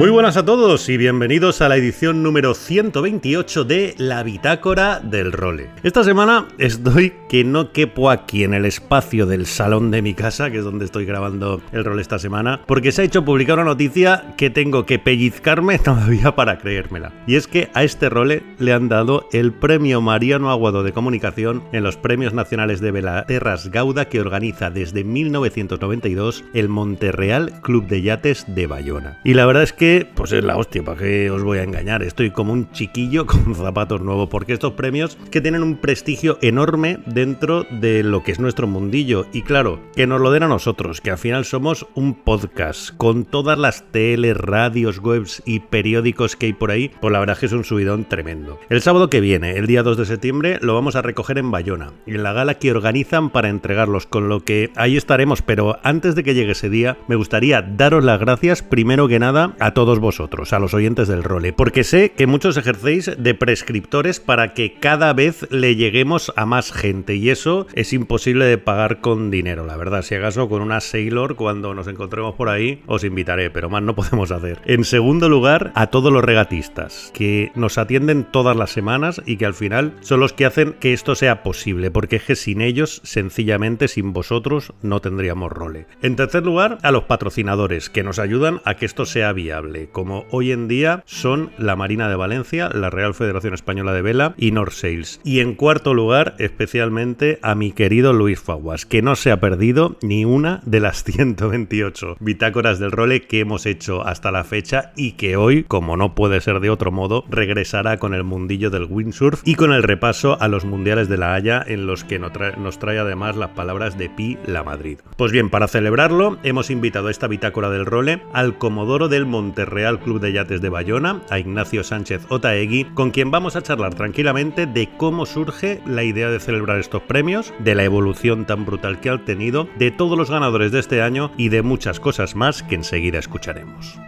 Muy buenas a todos y bienvenidos a la edición número 128 de La Bitácora del Role. Esta semana estoy que no quepo aquí en el espacio del salón de mi casa, que es donde estoy grabando el rol esta semana, porque se ha hecho publicar una noticia que tengo que pellizcarme todavía para creérmela. Y es que a este role le han dado el premio Mariano Aguado de Comunicación en los Premios Nacionales de Velaterras Gauda que organiza desde 1992 el Monterreal Club de Yates de Bayona. Y la verdad es que pues es la hostia, ¿para qué os voy a engañar? Estoy como un chiquillo con zapatos nuevos, porque estos premios que tienen un prestigio enorme dentro de lo que es nuestro mundillo. Y claro, que nos lo den a nosotros, que al final somos un podcast con todas las teles, radios, webs y periódicos que hay por ahí, pues la verdad es que es un subidón tremendo. El sábado que viene, el día 2 de septiembre, lo vamos a recoger en Bayona, en la gala que organizan para entregarlos, con lo que ahí estaremos, pero antes de que llegue ese día, me gustaría daros las gracias primero que nada a todos todos vosotros, a los oyentes del role, porque sé que muchos ejercéis de prescriptores para que cada vez le lleguemos a más gente y eso es imposible de pagar con dinero, la verdad. Si acaso con una Sailor cuando nos encontremos por ahí os invitaré, pero más no podemos hacer. En segundo lugar, a todos los regatistas que nos atienden todas las semanas y que al final son los que hacen que esto sea posible, porque es que sin ellos, sencillamente sin vosotros, no tendríamos role. En tercer lugar, a los patrocinadores que nos ayudan a que esto sea viable como hoy en día son la Marina de Valencia, la Real Federación Española de Vela y North Sales. Y en cuarto lugar, especialmente a mi querido Luis Faguas, que no se ha perdido ni una de las 128 bitácoras del role que hemos hecho hasta la fecha y que hoy, como no puede ser de otro modo, regresará con el mundillo del windsurf y con el repaso a los mundiales de la Haya en los que nos trae, nos trae además las palabras de Pi La Madrid. Pues bien, para celebrarlo hemos invitado a esta bitácora del role al Comodoro del Monte Real Club de Yates de Bayona, a Ignacio Sánchez Otaegui, con quien vamos a charlar tranquilamente de cómo surge la idea de celebrar estos premios, de la evolución tan brutal que han tenido, de todos los ganadores de este año y de muchas cosas más que enseguida escucharemos.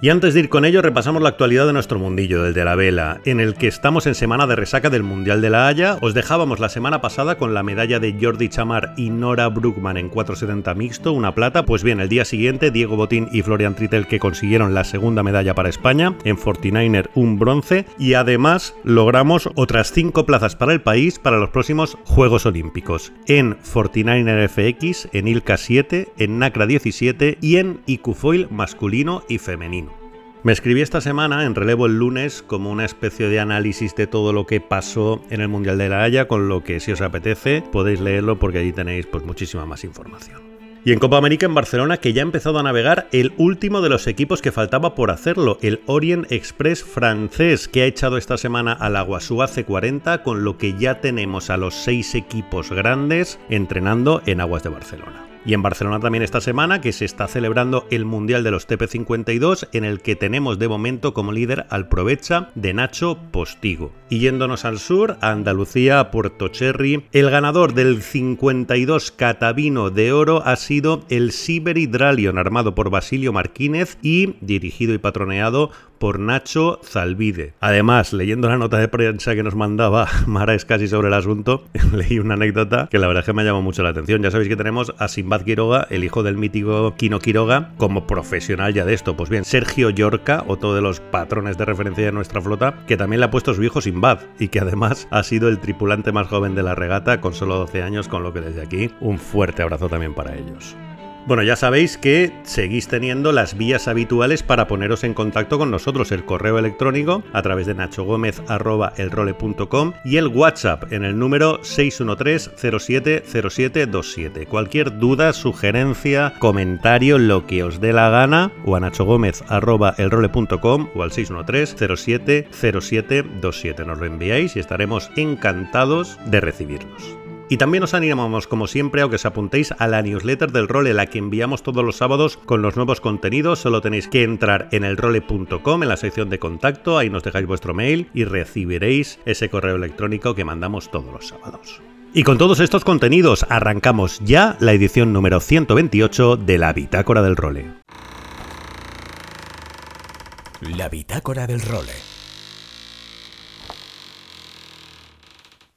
Y antes de ir con ello, repasamos la actualidad de nuestro mundillo, el de la vela, en el que estamos en semana de resaca del Mundial de la Haya. Os dejábamos la semana pasada con la medalla de Jordi Chamar y Nora Bruckman en 470 mixto, una plata. Pues bien, el día siguiente, Diego Botín y Florian Trittel que consiguieron la segunda medalla para España, en 49er un bronce, y además logramos otras 5 plazas para el país para los próximos Juegos Olímpicos, en 49er FX, en Ilka 7, en Nacra 17 y en Icufoil masculino y femenino. Me escribí esta semana en relevo el lunes como una especie de análisis de todo lo que pasó en el Mundial de la Haya, con lo que si os apetece podéis leerlo porque allí tenéis pues muchísima más información. Y en Copa América en Barcelona que ya ha empezado a navegar el último de los equipos que faltaba por hacerlo, el Orient Express francés, que ha echado esta semana al agua su AC40, con lo que ya tenemos a los seis equipos grandes entrenando en aguas de Barcelona. Y en Barcelona también esta semana que se está celebrando el Mundial de los TP52 en el que tenemos de momento como líder al Provecha de Nacho Postigo. Y yéndonos al sur, a Andalucía, a Puerto Cherry, el ganador del 52 Catavino de Oro ha sido el Siber Hydralion armado por Basilio Martínez y dirigido y patroneado por Nacho Zalvide. Además, leyendo la nota de prensa que nos mandaba Mara Escasi sobre el asunto, leí una anécdota que la verdad es que me llamó mucho la atención. Ya sabéis que tenemos a Quiroga, el hijo del mítico Kino Quiroga, como profesional ya de esto. Pues bien, Sergio Yorca, otro de los patrones de referencia de nuestra flota, que también le ha puesto su hijo Simbad y que además ha sido el tripulante más joven de la regata con solo 12 años, con lo que desde aquí un fuerte abrazo también para ellos. Bueno, ya sabéis que seguís teniendo las vías habituales para poneros en contacto con nosotros, el correo electrónico a través de nachogomez.elrole.com y el WhatsApp en el número 613-070727. Cualquier duda, sugerencia, comentario, lo que os dé la gana, o a nachogomez.elrole.com o al 613-070727. Nos lo enviáis y estaremos encantados de recibirlos. Y también os animamos, como siempre, a que os apuntéis a la newsletter del role, la que enviamos todos los sábados con los nuevos contenidos. Solo tenéis que entrar en elrole.com, en la sección de contacto, ahí nos dejáis vuestro mail y recibiréis ese correo electrónico que mandamos todos los sábados. Y con todos estos contenidos arrancamos ya la edición número 128 de la Bitácora del Role. La Bitácora del Role.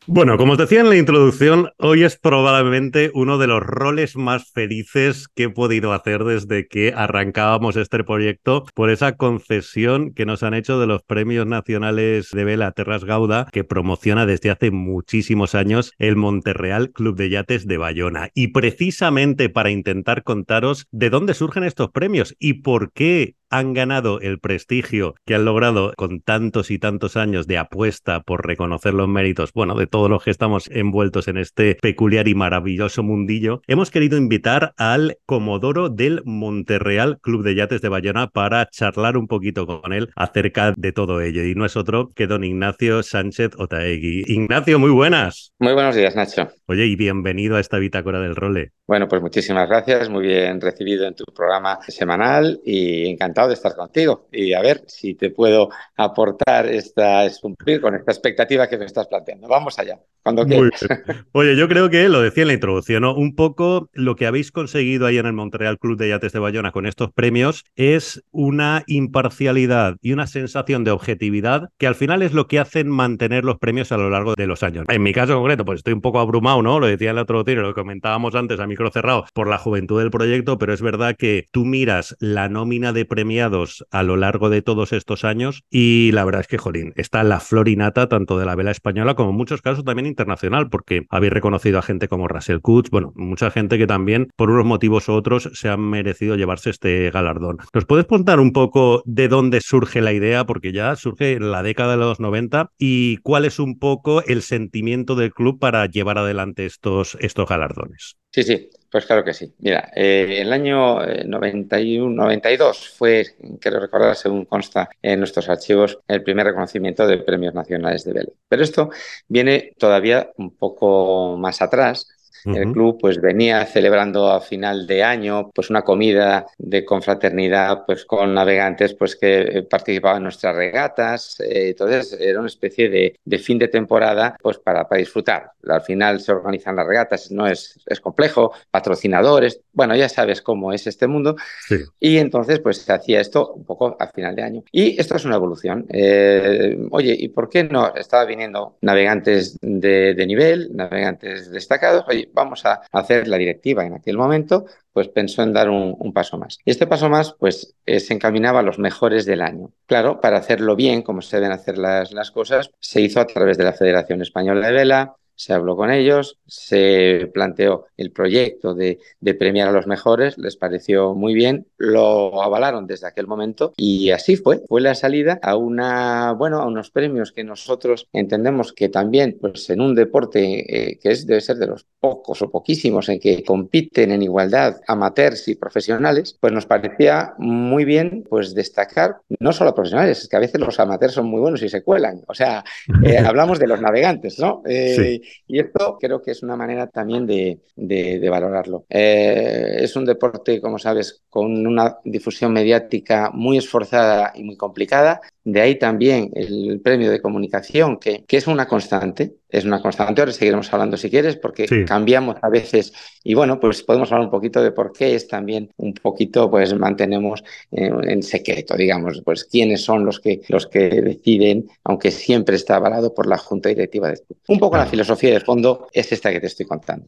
Bueno, como os decía en la introducción, hoy es probablemente uno de los roles más felices que he podido hacer desde que arrancábamos este proyecto por esa concesión que nos han hecho de los premios nacionales de vela Terras Gauda, que promociona desde hace muchísimos años el Monterreal Club de Yates de Bayona. Y precisamente para intentar contaros de dónde surgen estos premios y por qué han ganado el prestigio que han logrado con tantos y tantos años de apuesta por reconocer los méritos, bueno, de todos los que estamos envueltos en este peculiar y maravilloso mundillo, hemos querido invitar al Comodoro del Monterreal Club de Yates de Bayona para charlar un poquito con él acerca de todo ello. Y no es otro que don Ignacio Sánchez Otaegui. Ignacio, muy buenas. Muy buenos días, Nacho. Oye, y bienvenido a esta bitácora del role. Bueno, pues muchísimas gracias, muy bien recibido en tu programa semanal y encantado de estar contigo y a ver si te puedo aportar esta, es cumplir con esta expectativa que me estás planteando. Vamos allá, cuando quieras. Oye, yo creo que lo decía en la introducción, ¿no? un poco lo que habéis conseguido ahí en el Montreal Club de Yates de Bayona con estos premios es una imparcialidad y una sensación de objetividad que al final es lo que hacen mantener los premios a lo largo de los años. En mi caso concreto, pues estoy un poco abrumado, ¿no? Lo decía en el otro tiro, lo comentábamos antes a cerrado por la juventud del proyecto, pero es verdad que tú miras la nómina de premiados a lo largo de todos estos años y la verdad es que, jolín, está la florinata tanto de la vela española como en muchos casos también internacional, porque habéis reconocido a gente como Russell Kutz, bueno, mucha gente que también por unos motivos u otros se han merecido llevarse este galardón. ¿Nos puedes contar un poco de dónde surge la idea? Porque ya surge la década de los 90 y cuál es un poco el sentimiento del club para llevar adelante estos, estos galardones. Sí, sí, pues claro que sí. Mira, eh, el año 91, eh, 92 fue, quiero recordar, según consta en nuestros archivos, el primer reconocimiento de premios nacionales de vela. Pero esto viene todavía un poco más atrás el club pues venía celebrando a final de año pues una comida de confraternidad pues con navegantes pues que eh, participaban en nuestras regatas. Eh, entonces era una especie de, de, fin de temporada pues para, para disfrutar. Al final se organizan las regatas, no es, es complejo, patrocinadores, bueno, ya sabes cómo es este mundo. Sí. Y entonces pues se hacía esto un poco a final de año. Y esto es una evolución. Eh, oye, ¿y por qué no? Estaba viniendo navegantes de, de nivel, navegantes destacados. Oye, vamos a hacer la directiva en aquel momento, pues pensó en dar un, paso más. Y este paso más, pues eh, se encaminaba a los mejores del año. Claro, para hacerlo bien, como se deben hacer las, las cosas, se hizo a través de la Federación Española de Vela, se habló con ellos, se planteó el proyecto de, de, premiar a los mejores, les pareció muy bien, lo avalaron desde aquel momento y así fue. Fue la salida a una, bueno, a unos premios que nosotros entendemos que también, pues en un deporte eh, que es, debe ser de los pocos o poquísimos en que compiten en igualdad amateurs y profesionales, pues nos parecía muy bien, pues destacar no solo profesionales, es que a veces los amateurs son muy buenos y se cuelan. O sea, eh, hablamos de los navegantes, ¿no? Eh, sí. Y esto creo que es una manera también de, de, valorarlo. Eh, es un deporte, como sabes, con una difusión mediática muy esforzada y muy complicada. De ahí también el premio de comunicación, que, que es una constante, es una constante. Ahora seguiremos hablando si quieres, porque sí. cambiamos a veces. Y bueno, pues podemos hablar un poquito de por qué es también un poquito, pues mantenemos en, en secreto, digamos, pues quiénes son los que, los que deciden, aunque siempre está avalado por la Junta Directiva de esto. Un poco claro. la filosofía de fondo es esta que te estoy contando.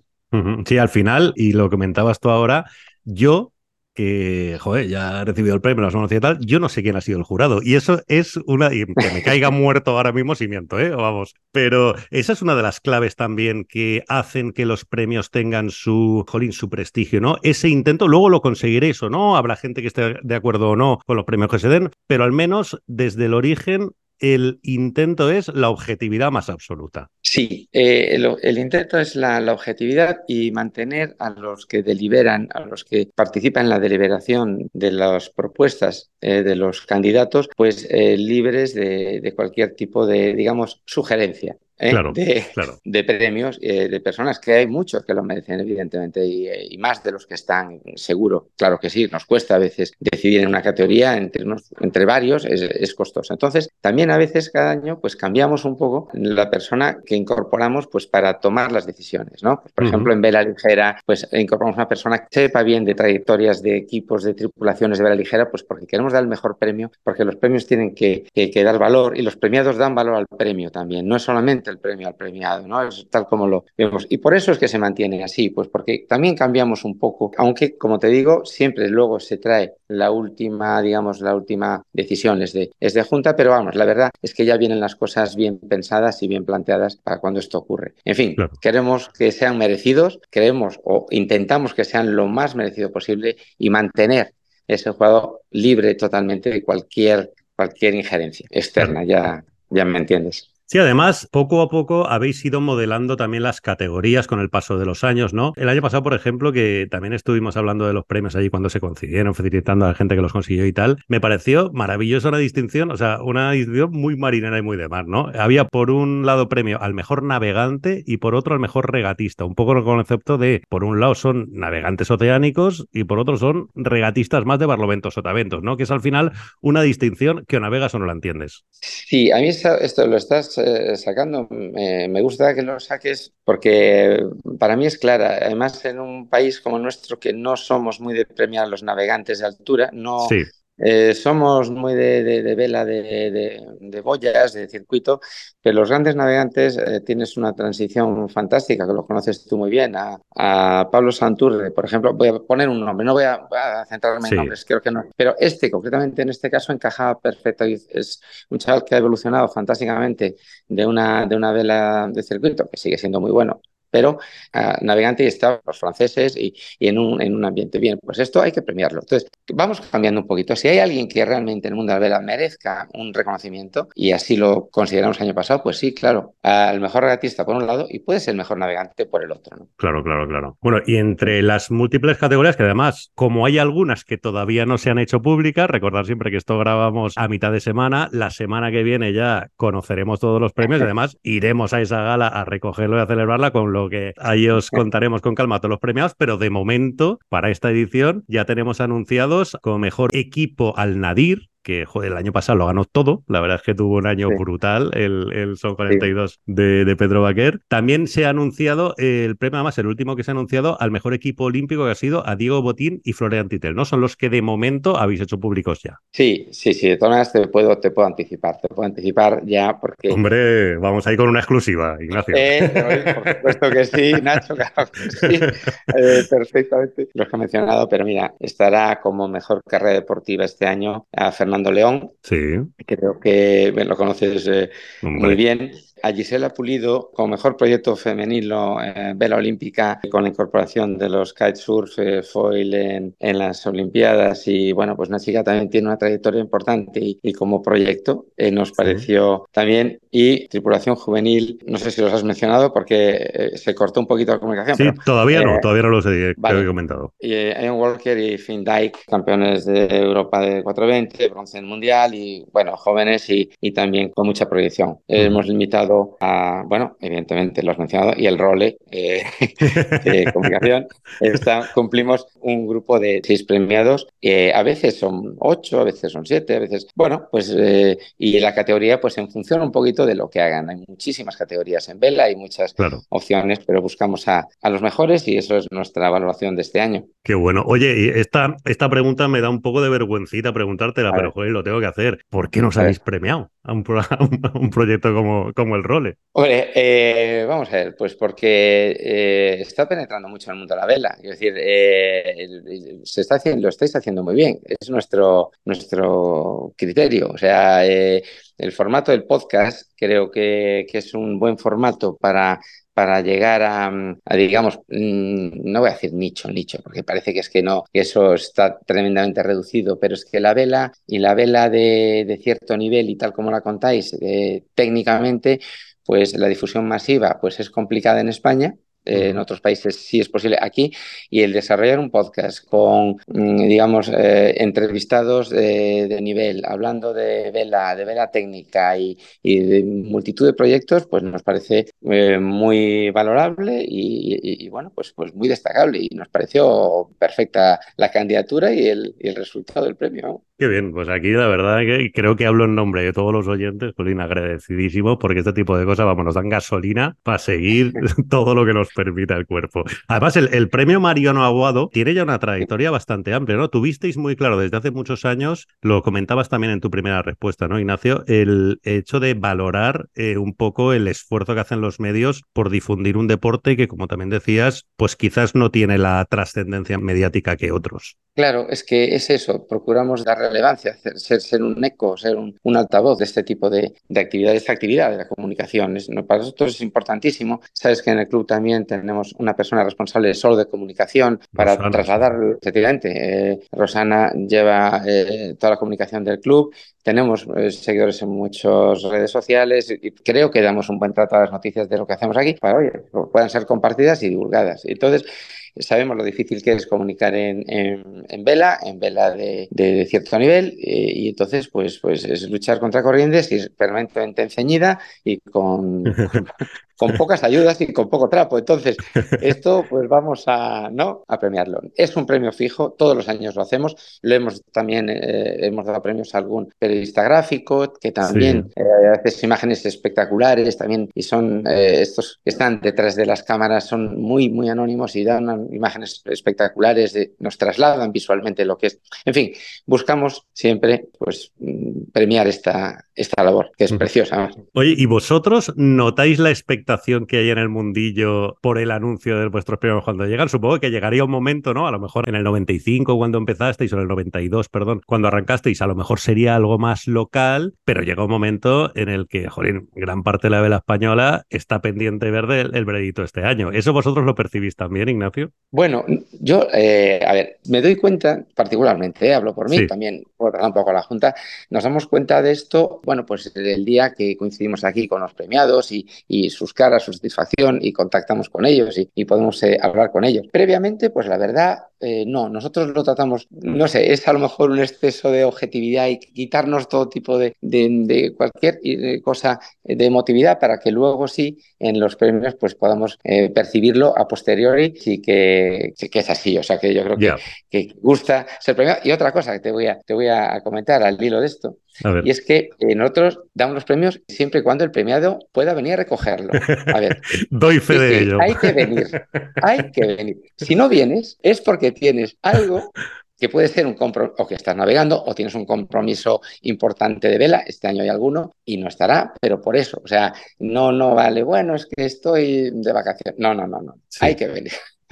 Sí, al final, y lo comentabas tú ahora, yo que, joder, ya ha recibido el premio, las y tal, yo no sé quién ha sido el jurado. Y eso es una, y que me caiga muerto ahora mismo si miento, ¿eh? Vamos. Pero esa es una de las claves también que hacen que los premios tengan su, jolín, su prestigio, ¿no? Ese intento, luego lo conseguiréis o no, habrá gente que esté de acuerdo o no con los premios que se den, pero al menos desde el origen el intento es la objetividad más absoluta. Sí, eh, el, intento es la, la, objetividad y mantener a los que deliberan, a los que participan en la deliberación de las propuestas eh, de los candidatos, pues eh, libres de, de, cualquier tipo de, digamos, sugerencia. ¿Eh? Claro, de, claro. de premios eh, de personas que hay muchos que lo merecen, evidentemente, y, eh, y más de los que están, seguro. Claro que sí, nos cuesta a veces decidir en una categoría entre, unos- entre varios, es, es costoso. Entonces, también a veces cada año, pues cambiamos un poco la persona que incorporamos, pues para tomar las decisiones, ¿no? Pues, por ejemplo, en vela ligera, pues incorporamos una persona que sepa bien de trayectorias de equipos, de tripulaciones de vela ligera, pues porque queremos dar el mejor premio, porque los premios tienen que, que- que dar valor y los premiados dan valor al premio también, no es solamente el premio al premiado, ¿no? Es tal como lo vemos. Y por eso es que se mantiene así, pues porque también cambiamos un poco, aunque, como te digo, siempre luego se trae la última, digamos, la última decisión es de, es de junta, pero vamos, la verdad es que ya vienen las cosas bien pensadas y bien planteadas para cuando esto ocurre. En fin, Claro. queremos que sean merecidos, queremos o intentamos que sean lo más merecido posible y mantener ese jugador libre totalmente de cualquier, cualquier injerencia externa, ya, ya me entiendes. Sí, además, poco a poco habéis ido modelando también las categorías con el paso de los años, ¿no? El año pasado, por ejemplo, que también estuvimos hablando de los premios allí cuando se concedieron, felicitando a la gente que los consiguió y tal, me pareció maravillosa una distinción, o sea, una distinción muy marinera y muy de mar, ¿no? Había por un lado premio al mejor navegante y por otro al mejor regatista, un poco el concepto de, por un lado son navegantes oceánicos y por otro son regatistas más de barloventos sotaventos, ¿no? Que es al final una distinción que o navegas o no la entiendes. Sí, a mí esto lo estás eh, sacando, me, gusta que lo saques porque para mí es clara. Además, en un país como el nuestro que no somos muy de premiar a los navegantes de altura, no eh, somos muy de, de- de vela de, de- de boyas, de circuito, pero los grandes navegantes eh, tienes una transición fantástica, que lo conoces tú muy bien, a, a Pablo Santurre, por ejemplo, voy a poner un nombre, no voy a, voy a centrarme Sí. en nombres, creo que no, pero este concretamente en este caso encajaba perfecto, es un chaval que ha evolucionado fantásticamente de una, de una vela de circuito, que sigue siendo muy bueno, pero ah, navegante y está los franceses y, y en, un, en un ambiente bien. Pues esto hay que premiarlo. Entonces, vamos cambiando un poquito. Si hay alguien que realmente en el mundo de la vela merezca un reconocimiento, y así lo consideramos el año pasado, pues sí, claro, al mejor regatista por un lado y puede ser el mejor navegante por el otro. ¿no? Claro, claro, claro. Bueno, y entre las múltiples categorías, que además, como hay algunas que todavía no se han hecho públicas, recordar siempre que esto grabamos a mitad de semana, la semana que viene ya conoceremos todos los premios y además iremos a esa gala a recogerlo y a celebrarla, con que ahí os contaremos con calma todos los premiados, pero de momento, para esta edición, ya tenemos anunciados como mejor equipo al Nadir, que joder, el año pasado lo ganó todo. La verdad es que tuvo un año Sí. brutal el, el Son 42 de, de Pedro Baquer. También se ha anunciado el premio, además, el último que se ha anunciado al mejor equipo olímpico que ha sido a Diego Botín y Florian Titel, ¿no? Son los que de momento habéis hecho públicos ya. Sí, sí, sí, de todas maneras te puedo, te puedo anticipar, te puedo anticipar ya porque... Hombre, vamos ahí con una exclusiva, Ignacio. Eh, por supuesto que sí, Nacho, claro que sí, eh, perfectamente los que he mencionado, pero mira, estará como mejor carrera deportiva este año a Fernando León, Sí, creo que lo conoces eh, muy bien. A Gisela Pulido, como mejor proyecto femenino, eh, vela olímpica, con la incorporación de los kitesurf eh, foil en, en las Olimpiadas. Y bueno, pues una chica también tiene una trayectoria importante y, y como proyecto eh, nos pareció también. Y tripulación juvenil, no sé si los has mencionado porque eh, se cortó un poquito la comunicación. Sí, pero, todavía no, eh, todavía no los he, vale. he comentado. y Ian Walker y Finn Dyke, campeones de Europa de 420, bronce en mundial y bueno, jóvenes y, y también con mucha proyección. Eh, Hemos limitado a, bueno, evidentemente lo has mencionado, y el role eh, de comunicación. Está, cumplimos un grupo de seis premiados, eh, a veces son ocho, a veces son siete, a veces, bueno, pues eh, y la categoría pues en función un poquito de lo que hagan. Hay muchísimas categorías en vela, hay muchas Claro. opciones, pero buscamos a, a los mejores y eso es nuestra valoración de este año. Qué bueno. Oye, y esta, esta pregunta me da un poco de vergüencita preguntártela, A pero joder, lo tengo que hacer. ¿Por qué nos habéis premiado a un, pro- a un proyecto como, como el Role? Hombre, eh, vamos a ver, pues porque eh, está penetrando mucho en el mundo de la vela. Es decir, eh, el- el- se está haciendo, lo estáis haciendo muy bien. Es nuestro, nuestro criterio. O sea, el formato del podcast creo que es un buen formato para, para llegar a, a, digamos, mm, no voy a decir nicho, nicho, porque parece que es que no, que eso está tremendamente reducido, pero es que la vela y la vela de, de cierto nivel y tal como la contáis, eh, técnicamente, pues la difusión masiva pues es complicada en España eh, en otros países sí es posible aquí, y el desarrollar un podcast con, mm, digamos, eh, entrevistados de, nivel, hablando de vela, de vela técnica y, de multitud de proyectos, pues nos parece eh, muy valorable y, bueno, pues, pues muy destacable y nos pareció perfecta la candidatura y el, y el resultado del premio. Qué bien, pues aquí la verdad que creo que hablo en nombre de todos los oyentes, Colín, agradecidísimo porque este tipo de cosas, vamos, nos dan gasolina para seguir todo lo que nos permita el cuerpo. Además, el, premio Mariano Aguado tiene ya una trayectoria bastante amplia, ¿no? Tuvisteis muy claro desde hace muchos años, lo comentabas también en tu primera respuesta, ¿no, Ignacio? El hecho de valorar eh, un poco el esfuerzo que hacen los medios por difundir un deporte que, como también decías, pues quizás no tiene la trascendencia mediática que otros. Claro, es que es eso, procuramos dar relevancia, ser, ser un eco, ser un, altavoz de este tipo de, de actividad, de esta actividad de la comunicación. para nosotros es importantísimo. Sabes que en el club también tenemos una persona responsable solo de comunicación para trasladar, efectivamente, eh, Rosana lleva eh, toda la comunicación del club, tenemos eh, seguidores en muchas redes sociales y creo que damos un buen trato a las noticias de lo que hacemos aquí para que puedan ser compartidas y divulgadas. Entonces, Sabemos lo difícil que es comunicar en, vela, en vela de, cierto nivel, eh, y entonces pues, pues es luchar contra corrientes y es permanentemente enceñida y con pocas ayudas y con poco trapo. Entonces, esto pues vamos a, ¿no? a premiarlo. Es un premio fijo, todos los años lo hacemos, lo hemos también, eh, hemos dado premios a algún periodista gráfico que también eh, hace imágenes espectaculares también y son estos que están detrás de las cámaras son muy, muy anónimos y dan imágenes espectaculares, de, nos trasladan visualmente lo que es. En fin, buscamos siempre pues, mm, premiar esta, esta labor, que es preciosa. Oye, ¿y vosotros notáis la expectación que hay en el mundillo por el anuncio de vuestros premios cuando llegan? Supongo que llegaría un momento, ¿no? A lo mejor en el 95 cuando empezasteis, o en el 92, perdón, cuando arrancasteis, a lo mejor sería algo más local, pero llega un momento en el que, jolín, gran parte de la vela española está pendiente de ver el, el veredito este año. ¿Eso vosotros lo percibís también, Ignacio? Bueno, yo, eh, a ver, me doy cuenta, particularmente, eh, hablo por mí, también por un poco la Junta, nos damos cuenta de esto, bueno, pues el día que coincidimos aquí con los premiados y, sus caras, su satisfacción y contactamos con ellos y, podemos eh, hablar con ellos. Previamente, pues la verdad, no, nosotros lo tratamos, no sé, es a lo mejor un exceso de objetividad y quitarnos todo tipo de, de cualquier cosa de emotividad para que luego sí en los premios pues podamos percibirlo a posteriori y que que, es así. O sea que yo creo que, que, gusta ser premiado. Y otra cosa que te voy a, te voy a comentar al hilo de esto, y es que eh, nosotros damos los premios siempre y cuando el premiado pueda venir a recogerlo. A ver. Doy fe de ello. Hay que venir. Hay que venir. Si no vienes, es porque tienes algo que puede ser un compromiso, o que estás navegando, o tienes un compromiso importante de vela, este año hay alguno, y no estará, pero por eso, o sea, no, no vale, bueno, es que estoy de vacaciones. No, no, no, no. Hay que venir.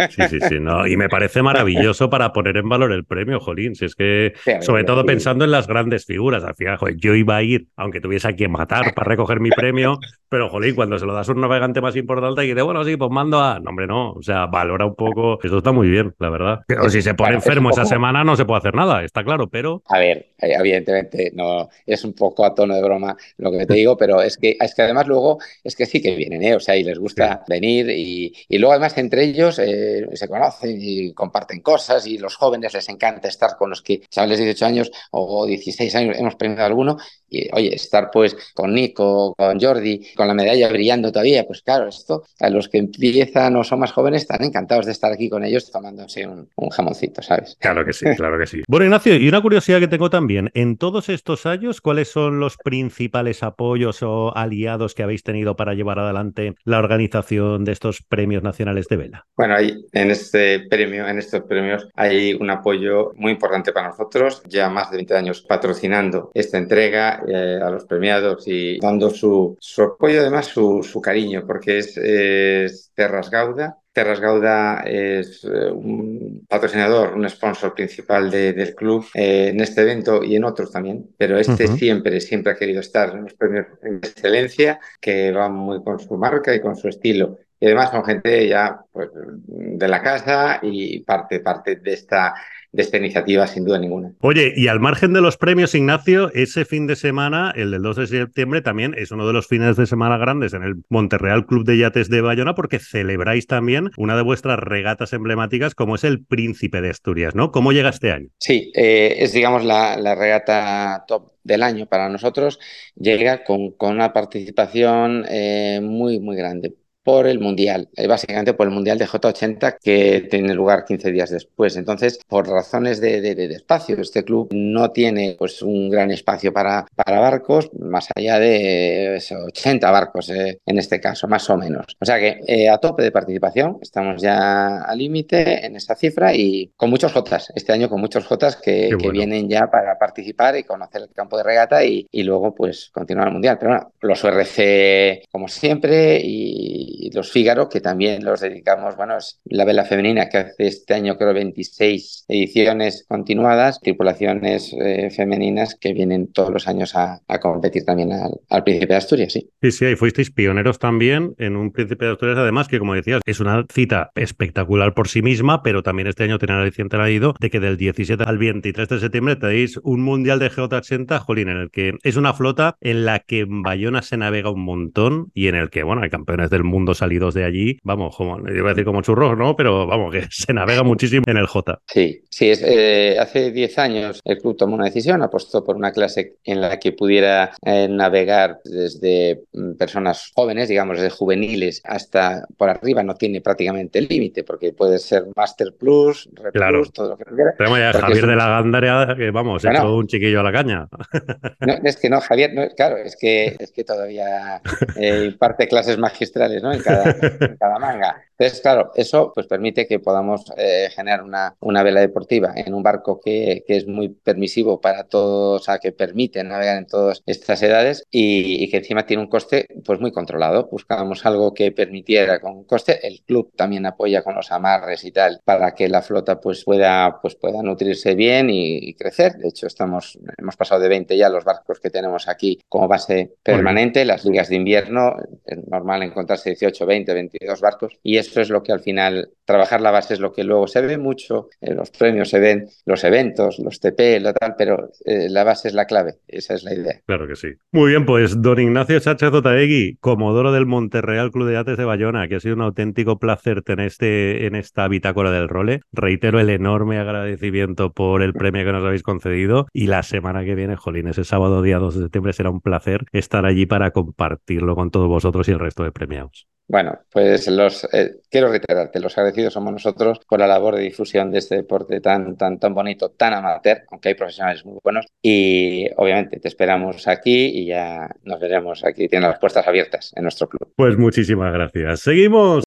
Sí, sí, sí, no. Y me parece maravilloso para poner en valor el premio, Jolín. Si es que, sobre todo pensando en las grandes figuras. Al final, yo iba a ir, aunque tuviese a quien matar para recoger mi premio, pero, Jolín, cuando se lo das a un navegante más importante y dice, bueno, sí, pues mando a. No, hombre, no. O sea, valora un poco. Eso está muy bien, la verdad. Pero si se pone enfermo esa semana, no se puede hacer nada, está claro, pero. A ver, eh, evidentemente, no. Es un poco a tono de broma lo que te digo, pero es que, es que además luego es que sí que vienen, ¿eh? O sea, y les gusta venir y, y, luego además entre ellos. Eh, se conocen y comparten cosas y los jóvenes les encanta estar con los que chavales de 18 años o 16 años hemos premiado alguno y oye, estar pues con Nico, con Jordi, con la medalla brillando todavía, pues claro, esto a los que empiezan o son más jóvenes están encantados de estar aquí con ellos tomándose un, jamoncito, ¿sabes? Claro que sí, claro que sí. Bueno, Ignacio, y una curiosidad que tengo también, en todos estos años, ¿cuáles son los principales apoyos o aliados que habéis tenido para llevar adelante la organización de estos premios nacionales de vela? Bueno, hay, en este premio, en estos premios, hay un apoyo muy importante para nosotros, ya más de 20 años patrocinando esta entrega eh, a los premiados y dando su, su apoyo, además su, su cariño, porque es, es Terras Gauda, Terras Gauda es eh, un patrocinador, un sponsor principal del club eh, en este evento y en otros también, pero este siempre, siempre ha querido estar en los premios de excelencia que van muy con su marca y con su estilo. Y además son gente ya pues, de la casa y parte, parte de esta de esta iniciativa, sin duda ninguna. Oye, y al margen de los premios, Ignacio, ese fin de semana, el del 2 de septiembre, también es uno de los fines de semana grandes en el Monterreal Club de Yates de Bayona, porque celebráis también una de vuestras regatas emblemáticas, como es el Príncipe de Asturias, ¿no? ¿Cómo llega este año? Sí, eh, es, digamos, la, la regata top del año para nosotros, llega con, con una participación eh, muy, muy grande por el Mundial, eh, básicamente por el Mundial de J80 que tiene lugar 15 días después. Entonces, por razones de, de, de, espacio, este club no tiene pues, un gran espacio para, para barcos, más allá de 80 barcos eh, en este caso, más o menos. O sea que eh, a tope de participación, estamos ya al límite en esta cifra y con muchos Jotas, este año con muchos Jotas que, bueno. que, vienen ya para participar y conocer el campo de regata y, y luego pues continuar el Mundial. Pero bueno, los URC como siempre y los Fígaro, que también los dedicamos, bueno, es la vela femenina que hace este año creo 26 ediciones continuadas, tripulaciones eh, femeninas que vienen todos los años a, competir también al, Príncipe de Asturias, sí. Sí, sí, ahí fuisteis pioneros también en un Príncipe de Asturias, además que como decías, es una cita espectacular por sí misma, pero también este año tiene la aliciente añadido de que del 17 al 23 de septiembre tenéis un Mundial de G80, jolín, en el que es una flota en la que en Bayona se navega un montón y en el que, bueno, hay campeones del mundo salidos de allí, vamos, como, iba a decir como churros, ¿no? Pero vamos, que se navega muchísimo en el J. Sí, sí, es, eh, hace 10 años el club tomó una decisión, apostó por una clase en la que pudiera eh, navegar desde mm, personas jóvenes, digamos, desde juveniles hasta por arriba, no tiene prácticamente límite, porque puede ser Master Plus, Re claro. Plus, todo lo que quiera. Tenemos ya Javier de la Gandarea, que vamos, bueno, hecho un chiquillo a la caña. No, es que no, Javier, no, claro, es que, es que todavía eh, imparte clases magistrales, ¿no? En cada, manga. Entonces, claro, eso pues permite que podamos eh, generar una, una, vela deportiva en un barco que, que, es muy permisivo para todos, o sea, que permite navegar en todas estas edades y, y, que encima tiene un coste pues muy controlado. Buscábamos algo que permitiera con un coste. El club también apoya con los amarres y tal para que la flota pues pueda, pues pueda nutrirse bien y, y crecer. De hecho, estamos, hemos pasado de 20 ya los barcos que tenemos aquí como base permanente. Las ligas de invierno, es normal encontrarse 18, 20, 22 barcos y eso es lo que al final, trabajar la base es lo que luego se ve mucho, en los premios se ven los eventos, los TP, lo tal, pero eh, la base es la clave, esa es la idea. Claro que sí. Muy bien, pues don Ignacio Sánchez Zotaegui, comodoro del Monterreal Club de Yates de Bayona, que ha sido un auténtico placer tener este, en esta bitácora del role. Reitero el enorme agradecimiento por el premio que nos habéis concedido y la semana que viene, jolín, ese sábado día 2 de septiembre será un placer estar allí para compartirlo con todos vosotros y el resto de premiados. Bueno, pues los eh, quiero reiterarte, los agradecidos somos nosotros por la labor de difusión de este deporte tan, tan, tan bonito, tan amateur, aunque hay profesionales muy buenos. Y obviamente te esperamos aquí y ya nos veremos aquí. Tienen las puertas abiertas en nuestro club. Pues muchísimas gracias. Seguimos.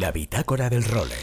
La bitácora del role.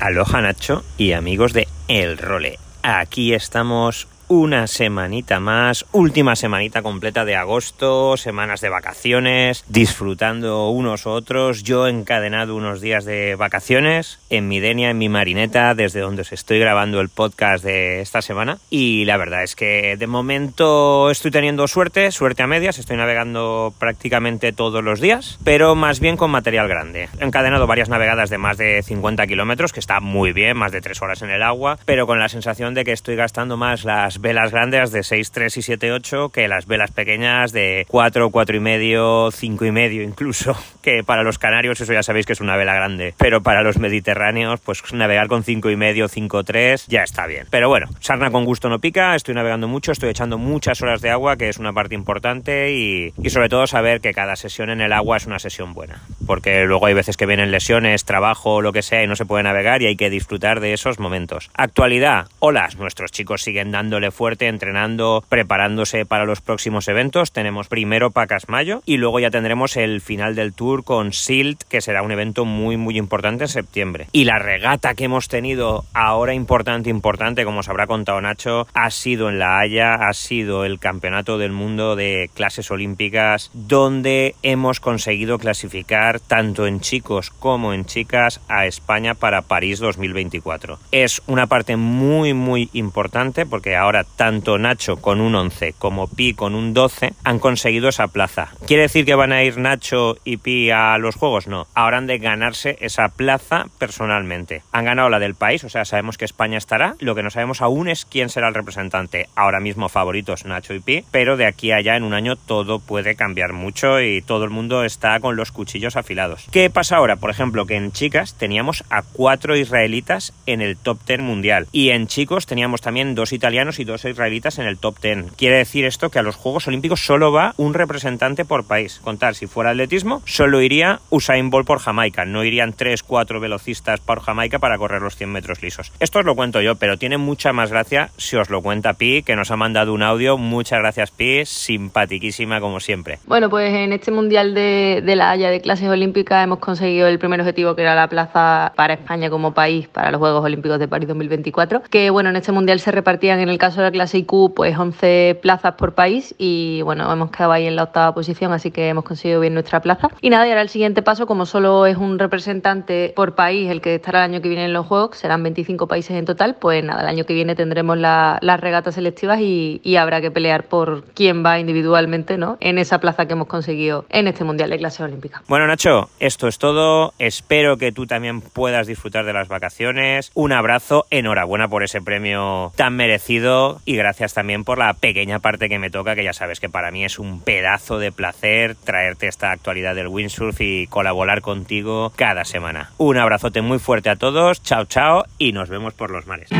Aloha Nacho y amigos de El Role. Aquí estamos una semanita más, última semanita completa de agosto, semanas de vacaciones, disfrutando unos otros, yo encadenado unos días de vacaciones en mi Denia, en mi marineta, desde donde os estoy grabando el podcast de esta semana. Y la verdad es que de momento estoy teniendo suerte, suerte a medias, estoy navegando prácticamente todos los días, pero más bien con material grande. He encadenado varias navegadas de más de 50 kilómetros, que está muy bien, más de 3 horas en el agua, pero con la sensación de que estoy gastando más las velas grandes de 6, 3 y 7, 8 que las velas pequeñas de 4, 4 y medio, 5 y medio incluso, que para los canarios eso ya sabéis que es una vela grande, pero para los mediterráneos pues navegar con 5 y medio, 5, 3 ya está bien. Pero bueno, sarna con gusto no pica, estoy navegando mucho, estoy echando muchas horas de agua, que es una parte importante y, y sobre todo saber que cada sesión en el agua es una sesión buena, porque luego hay veces que vienen lesiones, trabajo, lo que sea y no se puede navegar y hay que disfrutar de esos momentos. Actualidad, olas, nuestros chicos siguen dándole fuerte, entrenando, preparándose para los próximos eventos. Tenemos primero Pacas Mayo y luego ya tendremos el final del tour con Silt, que será un evento muy, muy importante en septiembre. Y la regata que hemos tenido ahora importante, importante, como os habrá contado Nacho, ha sido en La Haya, ha sido el campeonato del mundo de clases olímpicas, donde hemos conseguido clasificar tanto en chicos como en chicas a España para París 2024. Es una parte muy, muy importante porque ahora tanto Nacho con un 11 como Pi con un 12 han conseguido esa plaza. ¿Quiere decir que van a ir Nacho y Pi a los Juegos? No. Ahora han de ganarse esa plaza personalmente. Han ganado la del país, o sea, sabemos que España estará. Lo que no sabemos aún es quién será el representante. Ahora mismo favoritos Nacho y Pi, pero de aquí a allá en un año todo puede cambiar mucho y todo el mundo está con los cuchillos afilados. ¿Qué pasa ahora? Por ejemplo, que en chicas teníamos a cuatro israelitas en el top 10 mundial y en chicos teníamos también dos italianos y dos israelitas en el top 10. Quiere decir esto que a los Juegos Olímpicos solo va un representante por país. Contar, si fuera atletismo, solo iría Usain Bolt por Jamaica, no irían tres, cuatro velocistas por Jamaica para correr los 100 metros lisos. Esto os lo cuento yo, pero tiene mucha más gracia si os lo cuenta Pi, que nos ha mandado un audio. Muchas gracias, Pi, simpatiquísima como siempre. Bueno, pues en este Mundial de, de la Haya de Clases Olímpicas hemos conseguido el primer objetivo que era la plaza para España como país para los Juegos Olímpicos de París 2024, que bueno, en este Mundial se repartían en el caso de la clase IQ pues 11 plazas por país y bueno, hemos quedado ahí en la octava posición, así que hemos conseguido bien nuestra plaza. Y nada, y ahora el siguiente paso, como solo es un representante por país el que estará el año que viene en los Juegos, serán 25 países en total, pues nada, el año que viene tendremos las regatas selectivas y, y habrá que pelear por quién va individualmente ¿no? en esa plaza que hemos conseguido en este Mundial de Clase Olímpica. Bueno, Nacho, esto es todo. Espero que tú también puedas disfrutar de las vacaciones. Un abrazo, enhorabuena por ese premio tan merecido y gracias también por la pequeña parte que me toca, que ya sabes que para mí es un pedazo de placer traerte esta actualidad del windsurf y colaborar contigo cada semana. Un abrazote muy fuerte a todos, chao chao y nos vemos por los mares.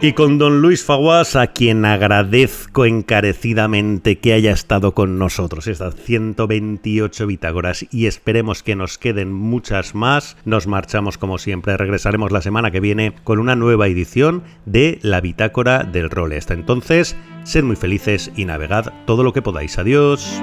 Y con don Luis Faguas, a quien agradezco encarecidamente que haya estado con nosotros estas 128 bitágoras y esperemos que nos queden muchas más. Nos marchamos como siempre, regresaremos la semana que viene con una nueva edición de la bitácora del role. Hasta entonces, sed muy felices y navegad todo lo que podáis. Adiós.